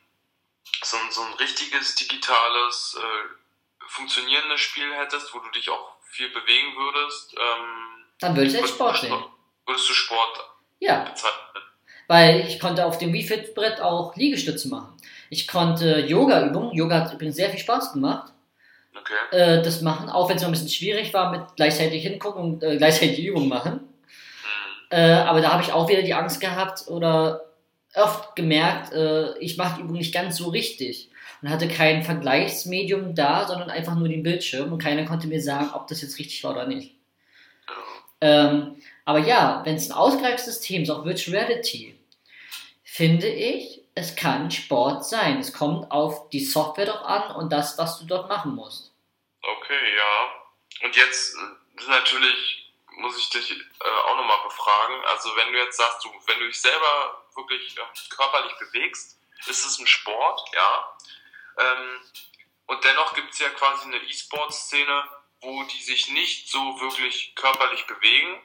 so ein, so ein richtiges digitales, äh, funktionierendes Spiel hättest, wo du dich auch viel bewegen würdest, ähm, dann würde ich als Sport sehen. Würdest du Sport ja. bezeichnen? Weil ich konnte auf dem Wii Fit Brett auch Liegestütze machen. Ich konnte Yoga-Übungen, Yoga hat übrigens sehr viel Spaß gemacht, okay. äh, das machen, auch wenn es noch ein bisschen schwierig war mit gleichzeitig hingucken und äh, gleichzeitig die Übung machen. Mhm. Äh, aber da habe ich auch wieder die Angst gehabt oder oft gemerkt, äh, ich mache die Übung nicht ganz so richtig und hatte kein Vergleichsmedium da, sondern einfach nur den Bildschirm und keiner konnte mir sagen, ob das jetzt richtig war oder nicht. Ähm, aber ja, wenn es ein ausgereiftes System ist, auch Virtual Reality, finde ich, es kann Sport sein. Es kommt auf die Software doch an und das, was du dort machen musst. Okay, ja. Und jetzt äh, natürlich muss ich dich äh, auch nochmal befragen. Also wenn du jetzt sagst, du, wenn du dich selber wirklich äh, körperlich bewegst, ist es ein Sport, ja. Ähm, und dennoch gibt es ja quasi eine E-Sport-Szene, wo die sich nicht so wirklich körperlich bewegen,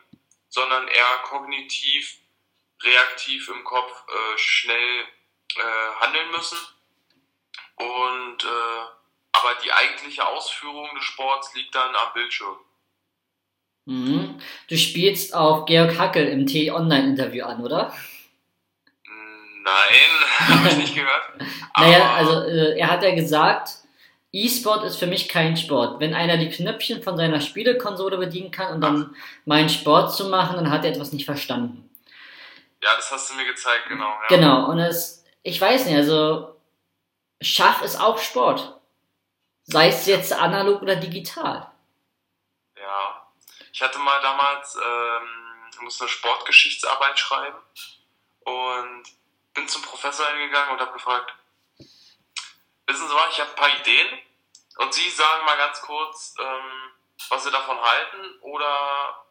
sondern eher kognitiv, reaktiv im Kopf äh, schnell äh, handeln müssen. Und äh, aber die eigentliche Ausführung des Sports liegt dann am Bildschirm. Mhm. Du spielst auf Georg Hackel im T-Online-Interview an, oder? Nein, habe ich nicht gehört. naja, also äh, er hat ja gesagt, E-Sport ist für mich kein Sport. Wenn einer die Knöpfchen von seiner Spielekonsole bedienen kann und dann meinen Sport zu machen, dann hat er etwas nicht verstanden. Ja, das hast du mir gezeigt, genau. Ja. Genau, und es, ich weiß nicht, also Schach ist auch Sport. Sei es jetzt analog oder digital. Ja, ich hatte mal damals, ähm, musste eine Sportgeschichtsarbeit schreiben und bin zum Professor hingegangen und habe gefragt, wissen Sie was, ich habe ein paar Ideen und Sie sagen mal ganz kurz, ähm, was Sie davon halten oder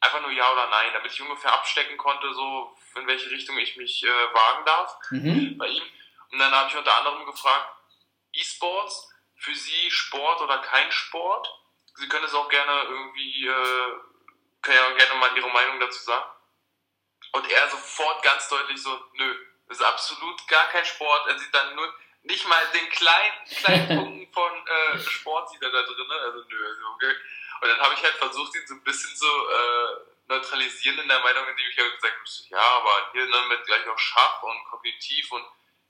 einfach nur ja oder nein, damit ich ungefähr abstecken konnte, so in welche Richtung ich mich äh, wagen darf mhm. bei ihm. Und dann habe ich unter anderem gefragt, E-Sports, für Sie Sport oder kein Sport? Sie können es auch gerne irgendwie, äh, können ja gerne mal Ihre Meinung dazu sagen. Und er sofort ganz deutlich so, nö, das ist absolut gar kein Sport. Er sieht dann nur, nicht mal den kleinen, kleinen Punkten von äh, Sport sieht er da drin. Also nö, also, okay. Und dann habe ich halt versucht, ihn so ein bisschen so äh, neutralisieren in der Meinung, indem ich halt gesagt habe, ja, aber hier ne, mit gleich auch Schach und Kognitiv und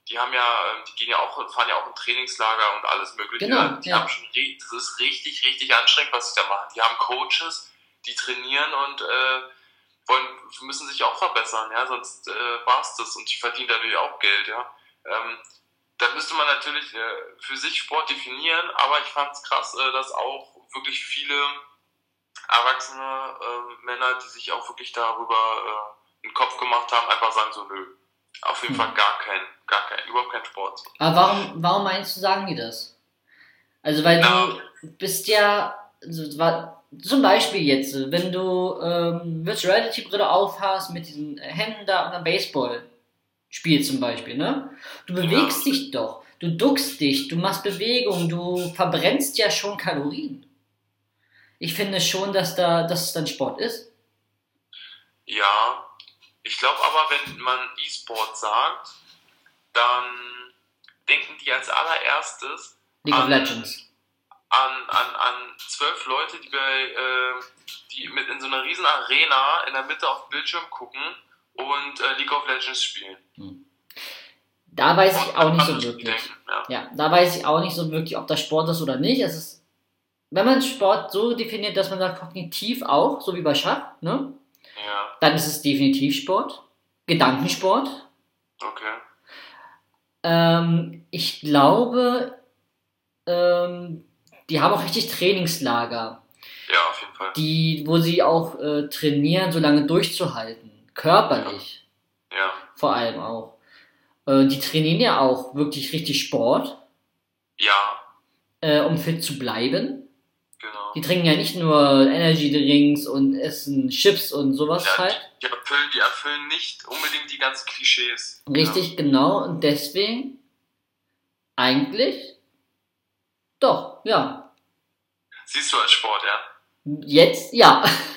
die haben ja, ähm, die gehen ja auch, fahren ja auch im Trainingslager und alles mögliche. Genau, die ja. haben schon, das ist richtig, richtig anstrengend, was sie da machen. Die haben Coaches, die trainieren und äh, wollen, müssen sich auch verbessern, ja, sonst äh, war es das und die verdienen dadurch auch Geld, ja. Ähm, da müsste man natürlich äh, für sich Sport definieren, aber ich fand es krass, äh, dass auch wirklich viele erwachsene äh, Männer, die sich auch wirklich darüber äh, einen Kopf gemacht haben, einfach sagen so, nö, auf jeden hm. Fall gar kein, gar kein, überhaupt kein Sport. Aber warum, warum meinst du, sagen die das? Also weil ja. du bist ja, also, war, zum Beispiel jetzt, wenn du ähm, Virtual Reality Brille aufhast mit diesen Händen da und einem Baseball Spiel zum Beispiel, ne? Du bewegst ja. dich doch, du duckst dich, du machst Bewegung, du verbrennst ja schon Kalorien. Ich finde schon, dass da, dass es dann Sport ist. Ja, ich glaube aber, wenn man E-Sport sagt, dann denken die als allererstes League an, of Legends. An, an, an zwölf Leute, die bei äh, die mit in so einer riesen Arena in der Mitte auf dem Bildschirm gucken und äh, League of Legends spielen. Hm. Da weiß und ich auch nicht so wirklich. Denken, ja. ja. da weiß ich auch nicht so wirklich, ob das Sport ist oder nicht. Es ist, wenn man Sport so definiert, dass man sagt, kognitiv auch, so wie bei Schach, ne? Ja. Dann ist es definitiv Sport. Gedankensport. Okay. Ähm, ich glaube, ähm, die haben auch richtig Trainingslager. Ja, auf jeden Fall. Die, wo sie auch äh, trainieren, so lange durchzuhalten. Körperlich. Ja. Vor allem auch. Äh, die trainieren ja auch wirklich richtig Sport. Ja. Äh, um fit zu bleiben. Genau. Die trinken ja nicht nur Energy Drinks und essen Chips und sowas Ja, halt. die, erfüllen, die erfüllen nicht unbedingt die ganzen Klischees. Richtig, genau. Und deswegen eigentlich doch, ja. Ja. Siehst du als Sport, ja? Jetzt ja.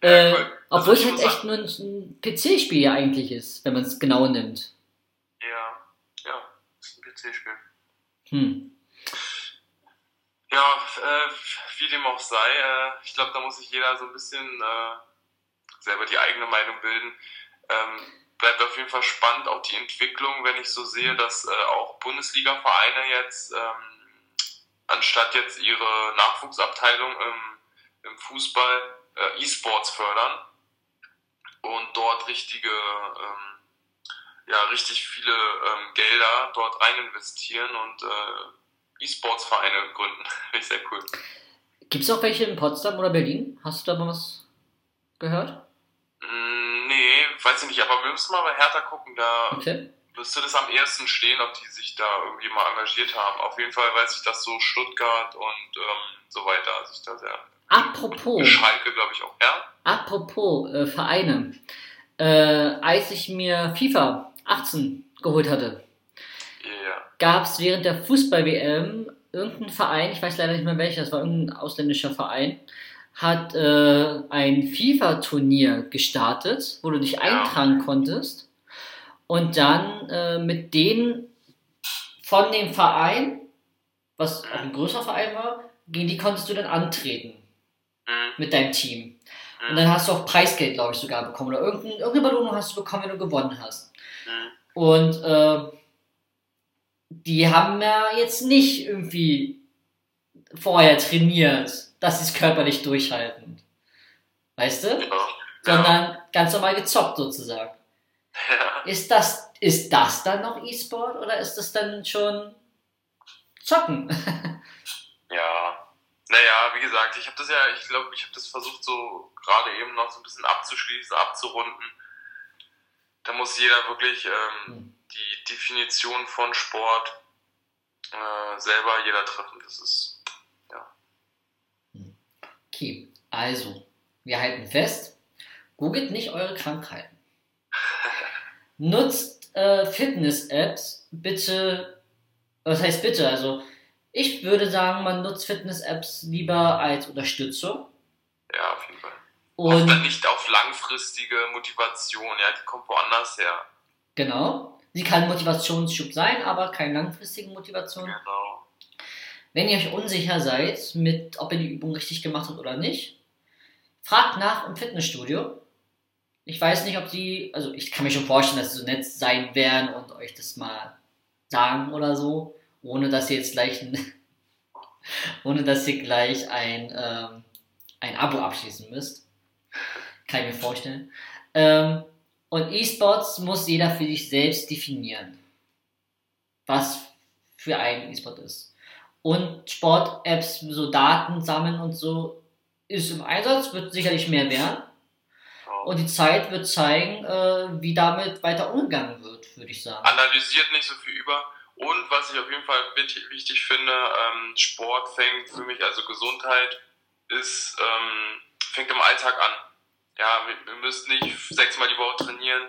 äh, cool. Obwohl es Also ich halt echt nur ein, PC-Spiel ja eigentlich ist, wenn man es genau nimmt. Ja, ja, ist ein PC-Spiel. Hm. Ja, äh, wie dem auch sei, äh, ich glaube, da muss sich jeder so ein bisschen äh, selber die eigene Meinung bilden. Ähm, bleibt auf jeden Fall spannend, auch die Entwicklung, wenn ich so sehe, dass äh, auch Bundesliga-Vereine jetzt, ähm, anstatt jetzt ihre Nachwuchsabteilung im, im Fußball äh, E-Sports fördern und dort richtige, ähm, ja, richtig viele ähm, Gelder dort rein investieren und äh, E-Sports-Vereine gründen. Finde ich sehr cool. Gibt es auch welche in Potsdam oder Berlin? Hast du da mal was gehört? Mm, nee, weiß ich nicht, aber wir müssen mal bei Hertha gucken, da Okay. müsste das am ehesten stehen, ob die sich da irgendwie mal engagiert haben. Auf jeden Fall weiß ich, dass so Stuttgart und ähm, so weiter sich da sehr. Apropos, Schalke, glaube ich, auch, ja? apropos äh, Vereine. Äh, als ich mir FIFA 18 geholt hatte, Ja. gab es während der Fußball-WM irgendeinen Verein, ich weiß leider nicht mehr welcher, das war irgendein ausländischer Verein, hat äh, ein FIFA-Turnier gestartet, wo du dich Ja. eintragen konntest und dann äh, mit denen von dem Verein, was auch ein größerer Verein war, gegen die konntest du dann antreten. Mit deinem Team. Und Mhm. dann hast du auch Preisgeld, glaube ich, sogar bekommen. Oder irgendeine, irgendeine Belohnung hast du bekommen, wenn du gewonnen hast. Mhm. Und äh, die haben ja jetzt nicht irgendwie vorher trainiert, dass sie es körperlich durchhalten. Weißt du? Ja. Sondern ganz normal gezockt sozusagen. ja. Ist das, ist das dann noch E-Sport oder ist das dann schon Zocken? Ja. Naja, wie gesagt, ich habe das ja, ich glaube, ich habe das versucht so gerade eben noch so ein bisschen abzuschließen, abzurunden. Da muss jeder wirklich ähm, Hm. die Definition von Sport äh, selber jeder treffen. Das ist, ja. Okay, also, wir halten fest, googelt nicht eure Krankheiten. Nutzt äh, Fitness-Apps bitte, was heißt bitte, also ich würde sagen, man nutzt Fitness-Apps lieber als Unterstützung. Ja, auf jeden Fall. Und dann nicht auf langfristige Motivation, ja, die kommt woanders her. genau, sie kann Motivationsschub sein, aber keine langfristige Motivation. Genau. Wenn ihr euch unsicher seid, mit, ob ihr die Übung richtig gemacht habt oder nicht, fragt nach im Fitnessstudio. Ich weiß nicht, ob die, also ich kann mir schon vorstellen, dass sie so nett sein werden und euch das mal sagen oder so, ohne dass ihr jetzt gleich ein, ohne dass ihr gleich ein, ähm, ein Abo abschließen müsst. Kann ich mir vorstellen. Ähm, und E-Sports muss jeder für sich selbst definieren, was für ein E-Sport ist. Und Sport-Apps, so Daten sammeln und so, ist im Einsatz, wird sicherlich mehr werden. Und die Zeit wird zeigen, äh, wie damit weiter umgegangen wird, würde ich sagen. Analysiert nicht so viel über. Und was ich auf jeden Fall wichtig, finde, ähm, Sport fängt für mich, also Gesundheit, ist, ähm, fängt im Alltag an. Ja, wir, wir müssen nicht sechsmal die Woche trainieren.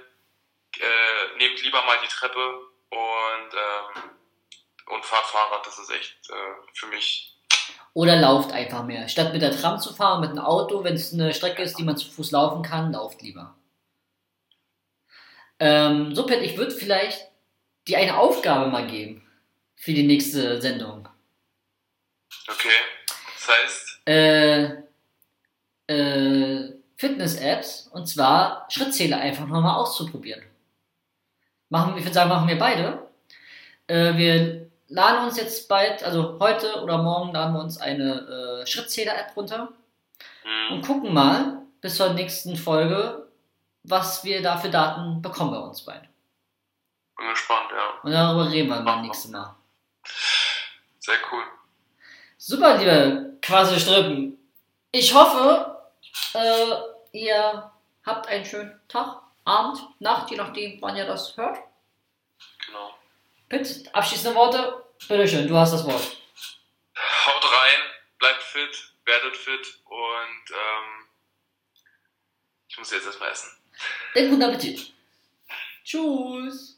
Äh, nehmt lieber mal die Treppe und, ähm, und fahrt Fahrrad. Das ist echt äh, für mich. Oder lauft einfach mehr. Statt mit der Tram zu fahren, mit einem Auto, wenn es eine Strecke ist, die man zu Fuß laufen kann, lauft lieber. Ähm, so, Pet, ich würde vielleicht dir eine Aufgabe mal geben für die nächste Sendung. Okay. Das heißt, Äh, äh, Fitness-Apps und zwar Schrittzähler einfach nochmal auszuprobieren. Machen, ich würde sagen, machen wir beide. Äh, wir laden uns jetzt bald, also heute oder morgen laden wir uns eine äh, Schrittzähler-App runter hm, und gucken mal bis zur nächsten Folge, was wir da für Daten bekommen bei uns beiden. Bin gespannt, ja. Und darüber reden wir beim nächsten Mal. Sehr cool. Super, liebe Quasi-Strippen. Ich hoffe, äh, ihr habt einen schönen Tag, Abend, Nacht, je nachdem, wann ihr das hört. Genau. Pitt, abschließende Worte. Bitteschön, du hast das Wort. Haut rein fit, werdet fit und ähm, ich muss jetzt erstmal essen. Dann guten Appetit. Tschüss.